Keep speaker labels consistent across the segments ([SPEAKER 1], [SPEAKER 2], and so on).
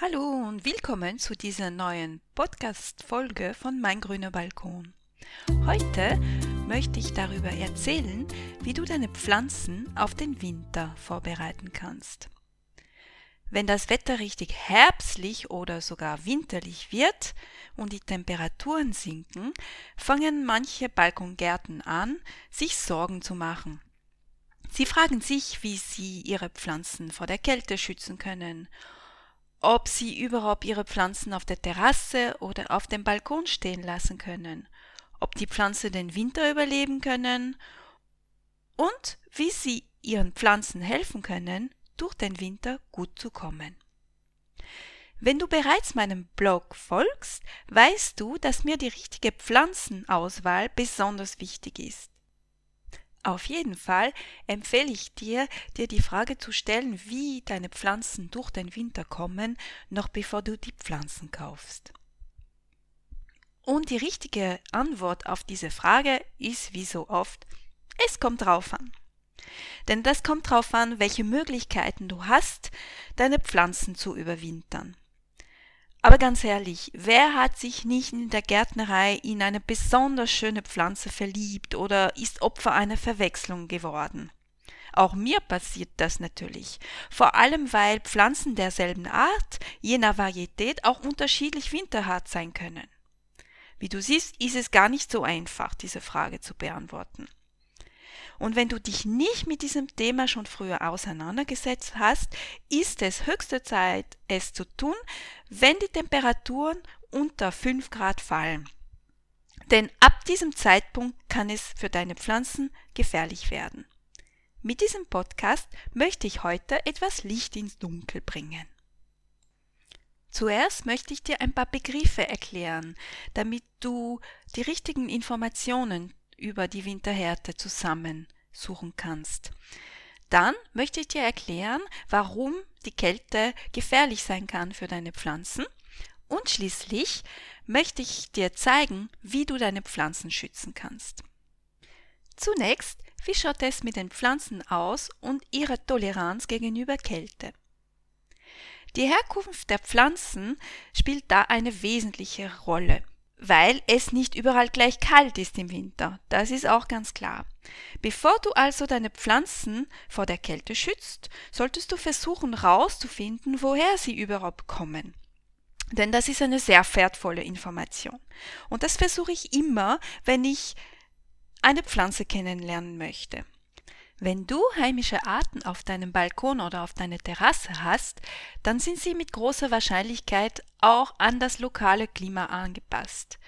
[SPEAKER 1] Hallo und willkommen zu dieser neuen Podcast-Folge von Mein grüner Balkon. Heute möchte ich darüber erzählen, wie du deine Pflanzen auf den Winter vorbereiten kannst. Wenn das Wetter richtig herbstlich oder sogar winterlich wird und die Temperaturen sinken, fangen manche Balkongärten an, sich Sorgen zu machen. Sie fragen sich, wie sie ihre Pflanzen vor der Kälte schützen können ob sie überhaupt ihre Pflanzen auf der Terrasse oder auf dem Balkon stehen lassen können, ob die Pflanzen den Winter überleben können und wie sie ihren Pflanzen helfen können, durch den Winter gut zu kommen. Wenn du bereits meinem Blog folgst, weißt du, dass mir die richtige Pflanzenauswahl besonders wichtig ist. Auf jeden Fall empfehle ich dir, dir die Frage zu stellen, wie deine Pflanzen durch den Winter kommen, noch bevor du die Pflanzen kaufst. Und die richtige Antwort auf diese Frage ist wie so oft, es kommt drauf an. Denn das kommt drauf an, welche Möglichkeiten du hast, deine Pflanzen zu überwintern. Aber ganz ehrlich, wer hat sich nicht in der Gärtnerei in eine besonders schöne Pflanze verliebt oder ist Opfer einer Verwechslung geworden? Auch mir passiert das natürlich. Vor allem, weil Pflanzen derselben Art, je nach Varietät, auch unterschiedlich winterhart sein können. Wie du siehst, ist es gar nicht so einfach, diese Frage zu beantworten. Und wenn du dich nicht mit diesem Thema schon früher auseinandergesetzt hast, ist es höchste Zeit, es zu tun, wenn die Temperaturen unter 5 Grad fallen. Denn ab diesem Zeitpunkt kann es für deine Pflanzen gefährlich werden. Mit diesem Podcast möchte ich heute etwas Licht ins Dunkel bringen. Zuerst möchte ich dir ein paar Begriffe erklären, damit du die richtigen Informationen über die Winterhärte zusammensuchen kannst. Dann möchte ich dir erklären, warum die Kälte gefährlich sein kann für deine Pflanzen. Und schließlich möchte ich dir zeigen, wie du deine Pflanzen schützen kannst. Zunächst, wie schaut es mit den Pflanzen aus und ihrer Toleranz gegenüber Kälte? Die Herkunft der Pflanzen spielt da eine wesentliche Rolle weil es nicht überall gleich kalt ist im Winter. Das ist auch ganz klar. Bevor du also deine Pflanzen vor der Kälte schützt, solltest du versuchen herauszufinden, woher sie überhaupt kommen. Denn das ist eine sehr wertvolle Information. Und das versuche ich immer, wenn ich eine Pflanze kennenlernen möchte. Wenn du heimische Arten auf deinem Balkon oder auf deiner Terrasse hast, dann sind sie mit großer Wahrscheinlichkeit auch an das lokale Klima angepasst.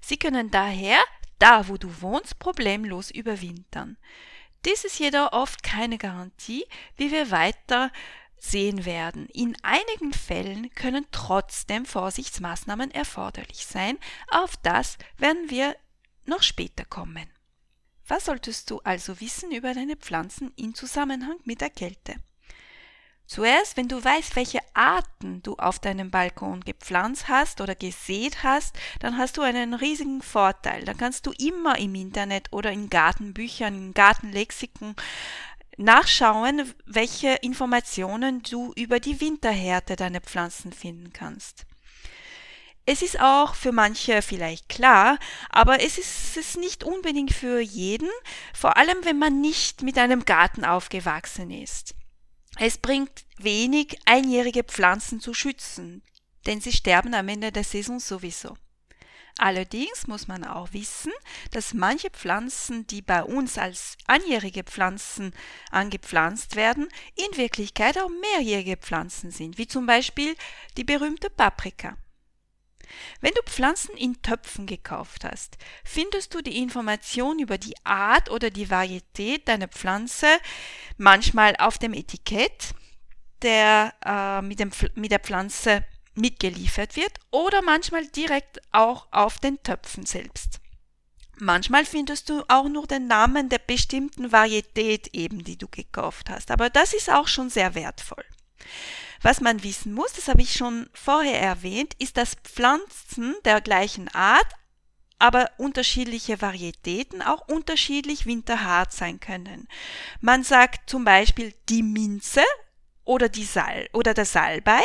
[SPEAKER 1] Sie können daher, da wo du wohnst, problemlos überwintern. Dies ist jedoch oft keine Garantie, wie wir weiter sehen werden. In einigen Fällen können trotzdem Vorsichtsmaßnahmen erforderlich sein, auf das werden wir noch später kommen. Was solltest du also wissen über deine Pflanzen in Zusammenhang mit der Kälte? Zuerst, wenn du weißt, welche Arten du auf deinem Balkon gepflanzt hast oder gesät hast, dann hast du einen riesigen Vorteil. Dann kannst du immer im Internet oder in Gartenbüchern, in Gartenlexiken nachschauen, welche Informationen du über die Winterhärte deiner Pflanzen finden kannst. Es ist auch für manche vielleicht klar, aber es ist es nicht unbedingt für jeden, vor allem wenn man nicht mit einem Garten aufgewachsen ist. Es bringt wenig, einjährige Pflanzen zu schützen, denn sie sterben am Ende der Saison sowieso. Allerdings muss man auch wissen, dass manche Pflanzen, die bei uns als einjährige Pflanzen angepflanzt werden, in Wirklichkeit auch mehrjährige Pflanzen sind, wie zum Beispiel die berühmte Paprika. Wenn du Pflanzen in Töpfen gekauft hast, findest du die Information über die Art oder die Varietät deiner Pflanze manchmal auf dem Etikett, der äh, mit, dem, mit der Pflanze mitgeliefert wird, oder manchmal direkt auch auf den Töpfen selbst. Manchmal findest du auch nur den Namen der bestimmten Varietät eben, die du gekauft hast, aber das ist auch schon sehr wertvoll. Was man wissen muss, das habe ich schon vorher erwähnt, ist, dass Pflanzen der gleichen Art, aber unterschiedliche Varietäten auch unterschiedlich winterhart sein können. Man sagt zum Beispiel die Minze oder, die Sal oder der Salbei,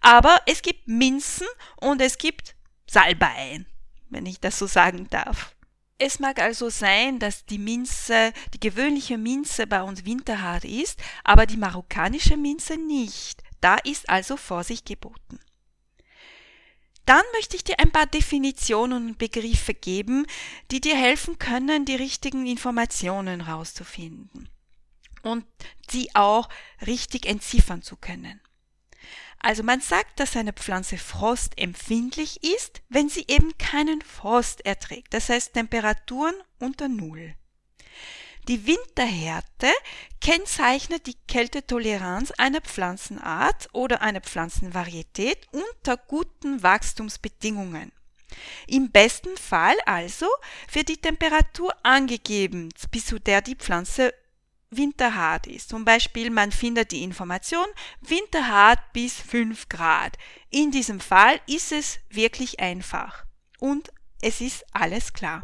[SPEAKER 1] aber es gibt Minzen und es gibt Salbeien, wenn ich das so sagen darf. Es mag also sein, dass die Minze, die gewöhnliche Minze bei uns winterhart ist, aber die marokkanische Minze nicht. Da ist also Vorsicht geboten. Dann möchte ich dir ein paar Definitionen und Begriffe geben, die dir helfen können, die richtigen Informationen rauszufinden und sie auch richtig entziffern zu können. Also man sagt, dass eine Pflanze frostempfindlich ist, wenn sie eben keinen Frost erträgt, das heißt Temperaturen unter Null. Die Winterhärte kennzeichnet die Kältetoleranz einer Pflanzenart oder einer Pflanzenvarietät unter guten Wachstumsbedingungen. Im besten Fall also wird die Temperatur angegeben, bis zu der die Pflanze winterhart ist. Zum Beispiel, man findet die Information winterhart bis 5 Grad. In diesem Fall ist es wirklich einfach und es ist alles klar.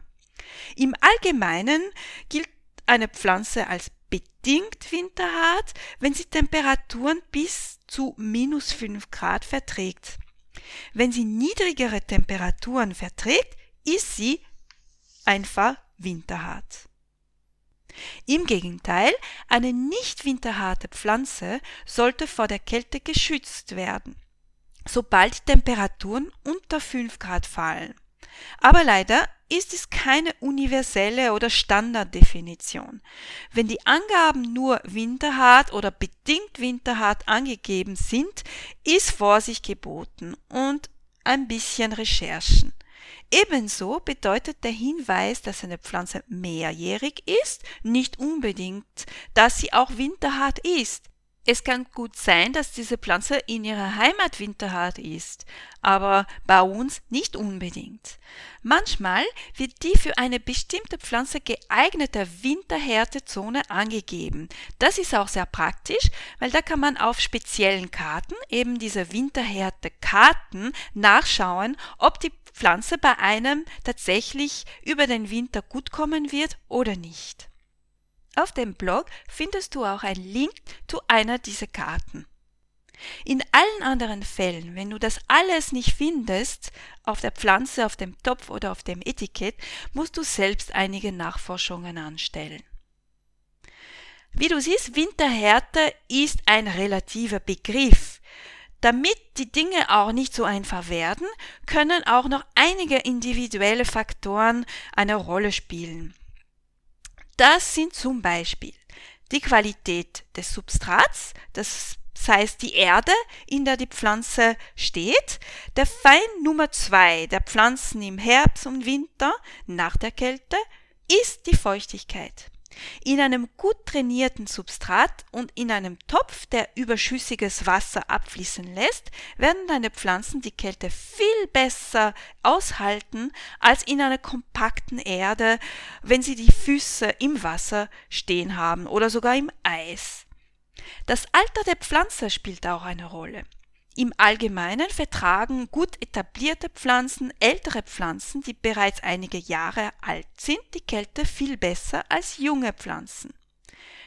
[SPEAKER 1] Im Allgemeinen gilt eine Pflanze als bedingt winterhart, wenn sie Temperaturen bis zu minus 5 Grad verträgt. Wenn sie niedrigere Temperaturen verträgt, ist sie einfach winterhart. Im Gegenteil, eine nicht winterharte Pflanze sollte vor der Kälte geschützt werden, sobald Temperaturen unter 5 Grad fallen. Aber leider ist es keine universelle oder Standarddefinition. Wenn die Angaben nur winterhart oder bedingt winterhart angegeben sind, ist Vorsicht geboten und ein bisschen Recherchen. Ebenso bedeutet der Hinweis, dass eine Pflanze mehrjährig ist, nicht unbedingt, dass sie auch winterhart ist. Es kann gut sein, dass diese Pflanze in ihrer Heimat winterhart ist, aber bei uns nicht unbedingt. Manchmal wird die für eine bestimmte Pflanze geeignete Winterhärtezone angegeben. Das ist auch sehr praktisch, weil da kann man auf speziellen Karten, eben diese Winterhärte-Karten, nachschauen, ob die Pflanze bei einem tatsächlich über den Winter gut kommen wird oder nicht. Auf dem Blog findest du auch einen Link zu einer dieser Karten. In allen anderen Fällen, wenn du das alles nicht findest, auf der Pflanze, auf dem Topf oder auf dem Etikett, musst du selbst einige Nachforschungen anstellen. Wie du siehst, Winterhärte ist ein relativer Begriff. Damit die Dinge auch nicht so einfach werden, können auch noch einige individuelle Faktoren eine Rolle spielen. Das sind zum Beispiel die Qualität des Substrats, das heißt die Erde, in der die Pflanze steht, der Feind Nummer zwei der Pflanzen im Herbst und Winter nach der Kälte ist die Feuchtigkeit. In einem gut trainierten Substrat und in einem Topf, der überschüssiges Wasser abfließen lässt, werden deine Pflanzen die Kälte viel besser aushalten als in einer kompakten Erde, wenn sie die Füße im Wasser stehen haben oder sogar im Eis. Das Alter der Pflanze spielt auch eine Rolle. Im Allgemeinen vertragen gut etablierte Pflanzen ältere Pflanzen, die bereits einige Jahre alt sind, die Kälte viel besser als junge Pflanzen.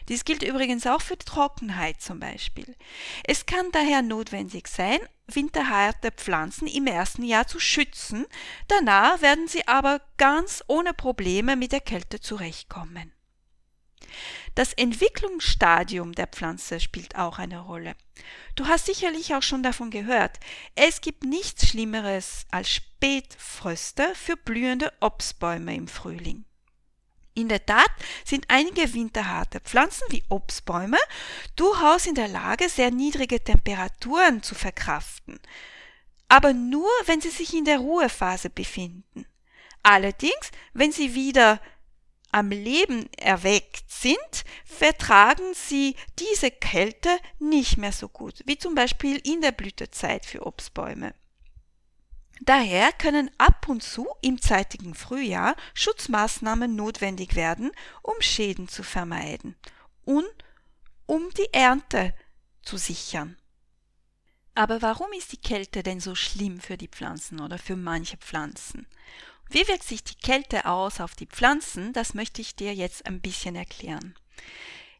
[SPEAKER 1] Dies gilt übrigens auch für die Trockenheit zum Beispiel. Es kann daher notwendig sein, winterharte Pflanzen im ersten Jahr zu schützen, danach werden sie aber ganz ohne Probleme mit der Kälte zurechtkommen. Das Entwicklungsstadium der Pflanze spielt auch eine Rolle. Du hast sicherlich auch schon davon gehört. Es gibt nichts Schlimmeres als Spätfröste für blühende Obstbäume im Frühling. In der Tat sind einige winterharte Pflanzen wie Obstbäume durchaus in der Lage, sehr niedrige Temperaturen zu verkraften. Aber nur, wenn sie sich in der Ruhephase befinden. Allerdings, wenn sie wieder am Leben erweckt sind, vertragen sie diese Kälte nicht mehr so gut, wie zum Beispiel in der Blütezeit für Obstbäume. Daher können ab und zu im zeitigen Frühjahr Schutzmaßnahmen notwendig werden, um Schäden zu vermeiden und um die Ernte zu sichern. Aber warum ist die Kälte denn so schlimm für die Pflanzen oder für manche Pflanzen? Wie wirkt sich die Kälte aus auf die Pflanzen? Das möchte ich dir jetzt ein bisschen erklären.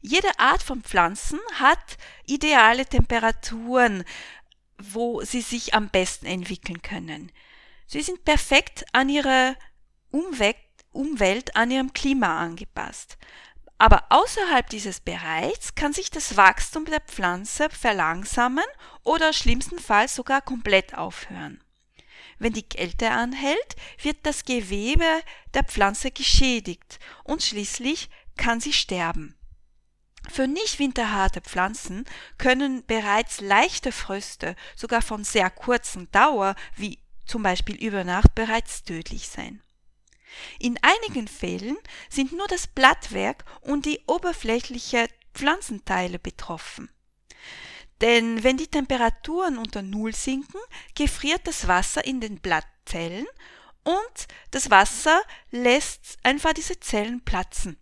[SPEAKER 1] Jede Art von Pflanzen hat ideale Temperaturen, wo sie sich am besten entwickeln können. Sie sind perfekt an ihre Umwelt, an ihrem Klima angepasst. Aber außerhalb dieses Bereichs kann sich das Wachstum der Pflanze verlangsamen oder schlimmstenfalls sogar komplett aufhören. Wenn die Kälte anhält, wird das Gewebe der Pflanze geschädigt und schließlich kann sie sterben. Für nicht winterharte Pflanzen können bereits leichte Fröste sogar von sehr kurzen Dauer, wie zum Beispiel über Nacht, bereits tödlich sein. In einigen Fällen sind nur das Blattwerk und die oberflächliche Pflanzenteile betroffen. Denn wenn die Temperaturen unter Null sinken, gefriert das Wasser in den Blattzellen und das Wasser lässt einfach diese Zellen platzen.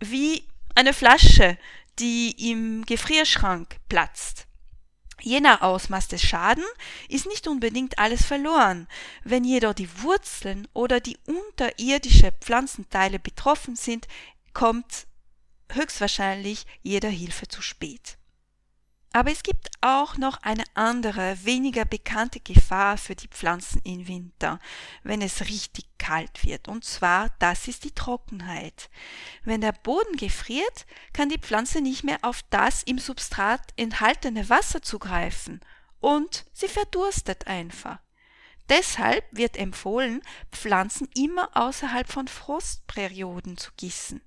[SPEAKER 1] Wie eine Flasche, die im Gefrierschrank platzt. Je nach Ausmaß des Schaden ist nicht unbedingt alles verloren. Wenn jedoch die Wurzeln oder die unterirdische Pflanzenteile betroffen sind, kommt höchstwahrscheinlich jeder Hilfe zu spät. Aber es gibt auch noch eine andere, weniger bekannte Gefahr für die Pflanzen im Winter, wenn es richtig kalt wird. Und zwar, das ist die Trockenheit. Wenn der Boden gefriert, kann die Pflanze nicht mehr auf das im Substrat enthaltene Wasser zugreifen und sie verdurstet einfach. Deshalb wird empfohlen, Pflanzen immer außerhalb von Frostperioden zu gießen.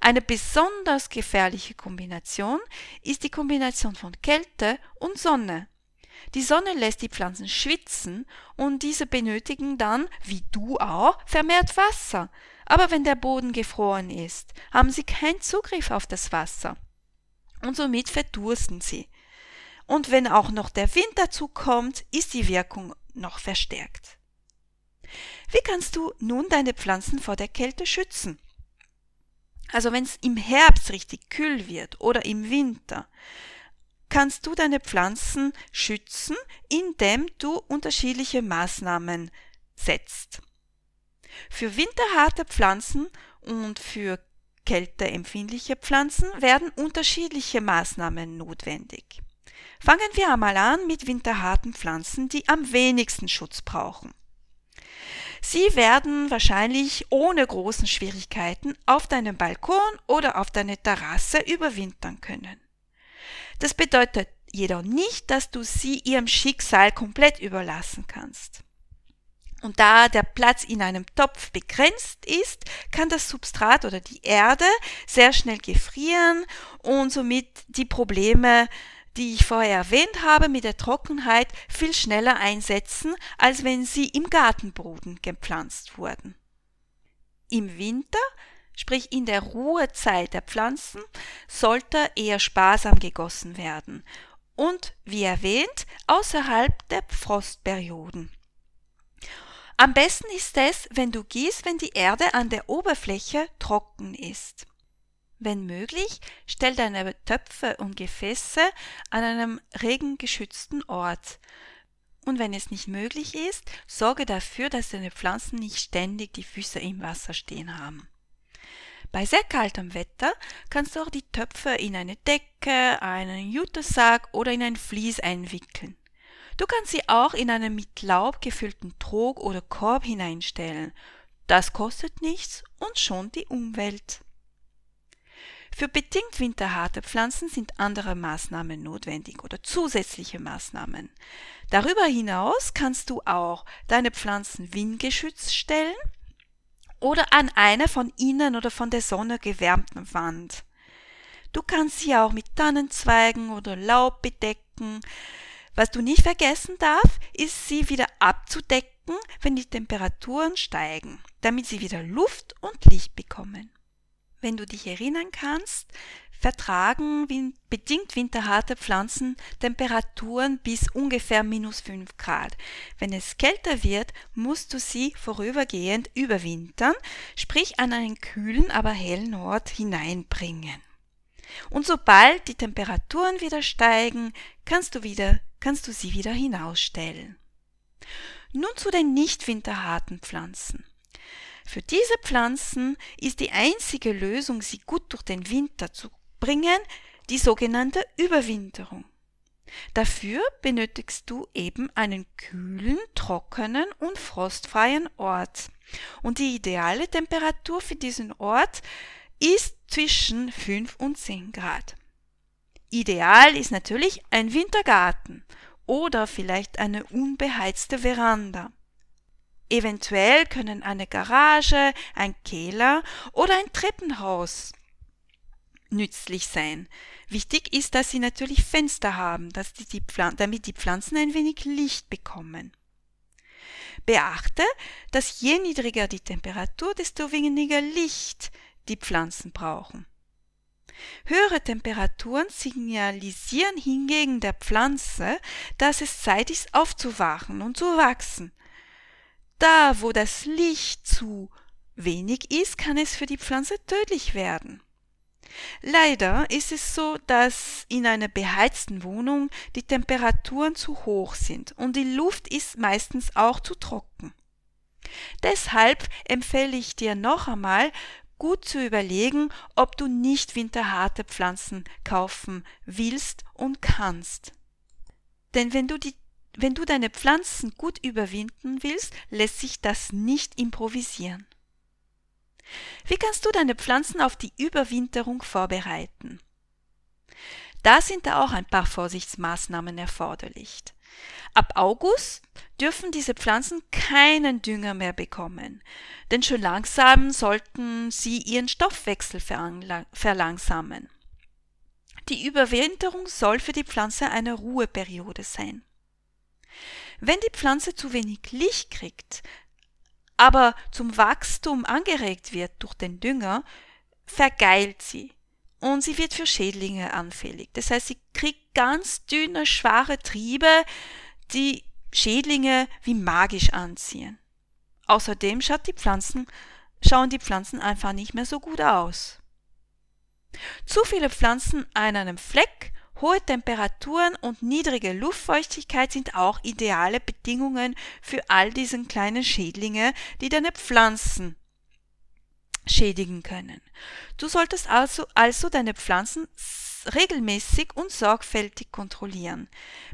[SPEAKER 1] Eine besonders gefährliche Kombination ist die Kombination von Kälte und Sonne. Die Sonne lässt die Pflanzen schwitzen und diese benötigen dann, wie du auch, vermehrt Wasser. Aber wenn der Boden gefroren ist, haben sie keinen Zugriff auf das Wasser. Und somit verdursten sie. Und wenn auch noch der Wind dazu kommt, ist die Wirkung noch verstärkt. Wie kannst du nun deine Pflanzen vor der Kälte schützen? Also wenn es im Herbst richtig kühl wird oder im Winter, kannst du deine Pflanzen schützen, indem du unterschiedliche Maßnahmen setzt. Für winterharte Pflanzen und für kälteempfindliche Pflanzen werden unterschiedliche Maßnahmen notwendig. Fangen wir einmal an mit winterharten Pflanzen, die am wenigsten Schutz brauchen. Sie werden wahrscheinlich ohne großen Schwierigkeiten auf deinem Balkon oder auf deiner Terrasse überwintern können. Das bedeutet jedoch nicht, dass du sie ihrem Schicksal komplett überlassen kannst. Und da der Platz in einem Topf begrenzt ist, kann das Substrat oder die Erde sehr schnell gefrieren und somit die Probleme die ich vorher erwähnt habe, mit der Trockenheit viel schneller einsetzen, als wenn sie im Gartenboden gepflanzt wurden. Im Winter, sprich in der Ruhezeit der Pflanzen, sollte eher sparsam gegossen werden und, wie erwähnt, außerhalb der Frostperioden. Am besten ist es, wenn du gießt, wenn die Erde an der Oberfläche trocken ist. Wenn möglich, stell deine Töpfe und Gefäße an einem regengeschützten Ort. Und wenn es nicht möglich ist, sorge dafür, dass deine Pflanzen nicht ständig die Füße im Wasser stehen haben. Bei sehr kaltem Wetter kannst du auch die Töpfe in eine Decke, einen Jutesack oder in ein Vlies einwickeln. Du kannst sie auch in einen mit Laub gefüllten Trog oder Korb hineinstellen. Das kostet nichts und schont die Umwelt. Für bedingt winterharte Pflanzen sind andere Maßnahmen notwendig oder zusätzliche Maßnahmen. Darüber hinaus kannst du auch deine Pflanzen windgeschützt stellen oder an einer von innen oder von der Sonne gewärmten Wand. Du kannst sie auch mit Tannenzweigen oder Laub bedecken. Was du nicht vergessen darfst, ist sie wieder abzudecken, wenn die Temperaturen steigen, damit sie wieder Luft und Licht bekommen wenn du dich erinnern kannst, vertragen bedingt winterharte Pflanzen Temperaturen bis ungefähr minus 5 Grad. Wenn es kälter wird, musst du sie vorübergehend überwintern, sprich an einen kühlen, aber hellen Ort hineinbringen. Und sobald die Temperaturen wieder steigen, kannst du wieder, kannst du sie wieder hinausstellen. Nun zu den nicht winterharten Pflanzen. Für diese Pflanzen ist die einzige Lösung, sie gut durch den Winter zu bringen die sogenannte Überwinterung. Dafür benötigst du eben einen kühlen, trockenen und frostfreien Ort. Und die ideale Temperatur für diesen Ort ist zwischen 5 und 10 Grad. Ideal ist natürlich ein Wintergarten oder vielleicht eine unbeheizte Veranda. Eventuell können eine Garage, ein Keller oder ein Treppenhaus nützlich sein. Wichtig ist, dass sie natürlich Fenster haben, dass die, die damit die Pflanzen ein wenig Licht bekommen. Beachte, dass je niedriger die Temperatur, desto weniger Licht die Pflanzen brauchen. Höhere Temperaturen signalisieren hingegen der Pflanze, dass es Zeit ist aufzuwachen und zu wachsen. Da, wo das Licht zu wenig ist, kann es für die Pflanze tödlich werden. Leider ist es so, dass in einer beheizten Wohnung die Temperaturen zu hoch sind und die Luft ist meistens auch zu trocken. Deshalb empfehle ich dir noch einmal, gut zu überlegen, ob du nicht winterharte Pflanzen kaufen willst und kannst. Denn wenn du die wenn du deine Pflanzen gut überwinden willst, lässt sich das nicht improvisieren. Wie kannst du deine Pflanzen auf die Überwinterung vorbereiten? Da sind auch ein paar Vorsichtsmaßnahmen erforderlich. Ab August dürfen diese Pflanzen keinen Dünger mehr bekommen, denn schon langsam sollten sie ihren Stoffwechsel verlangsamen. Die Überwinterung soll für die Pflanze eine Ruheperiode sein. Wenn die Pflanze zu wenig Licht kriegt, aber zum Wachstum angeregt wird durch den Dünger, vergeilt sie und sie wird für Schädlinge anfällig. Das heißt, sie kriegt ganz dünne, schwache Triebe, die Schädlinge wie magisch anziehen. Außerdem schaut die Pflanzen, schauen die Pflanzen einfach nicht mehr so gut aus. Zu viele Pflanzen an einem Fleck Hohe Temperaturen und niedrige Luftfeuchtigkeit sind auch ideale Bedingungen für all diesen kleinen Schädlinge, die deine Pflanzen schädigen können. Du solltest also, also deine Pflanzen regelmäßig und sorgfältig kontrollieren,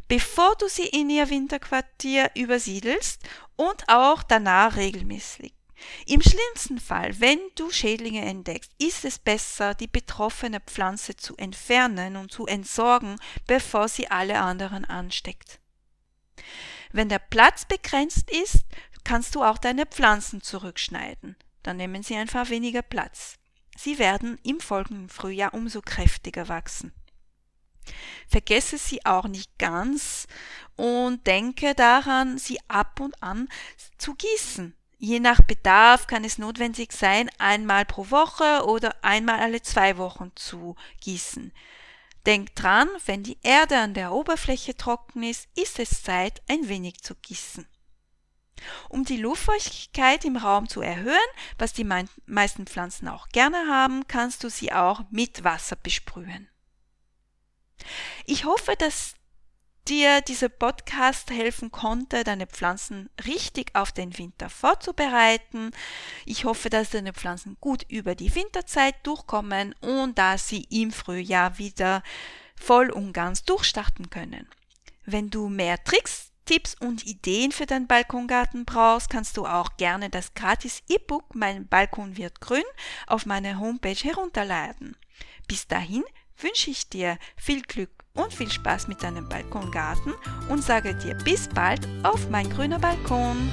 [SPEAKER 1] bevor du sie in ihr Winterquartier übersiedelst und auch danach regelmäßig. Im schlimmsten Fall, wenn du Schädlinge entdeckst, ist es besser, die betroffene Pflanze zu entfernen und zu entsorgen, bevor sie alle anderen ansteckt. Wenn der Platz begrenzt ist, kannst du auch deine Pflanzen zurückschneiden. Dann nehmen sie einfach weniger Platz. Sie werden im folgenden Frühjahr umso kräftiger wachsen. Vergesse sie auch nicht ganz und denke daran, sie ab und an zu gießen. Je nach Bedarf kann es notwendig sein, einmal pro Woche oder einmal alle zwei Wochen zu gießen. Denk dran, wenn die Erde an der Oberfläche trocken ist, ist es Zeit, ein wenig zu gießen. Um die Luftfeuchtigkeit im Raum zu erhöhen, was die meisten Pflanzen auch gerne haben, kannst du sie auch mit Wasser besprühen. Ich hoffe, dass dir dieser Podcast helfen konnte, deine Pflanzen richtig auf den Winter vorzubereiten. Ich hoffe, dass deine Pflanzen gut über die Winterzeit durchkommen und dass sie im Frühjahr wieder voll und ganz durchstarten können. Wenn du mehr Tricks, Tipps und Ideen für deinen Balkongarten brauchst, kannst du auch gerne das gratis E-Book Mein Balkon wird grün auf meiner Homepage herunterladen. Bis dahin wünsche ich dir viel Glück und viel Spaß mit deinem Balkongarten und sage dir bis bald auf mein grüner Balkon.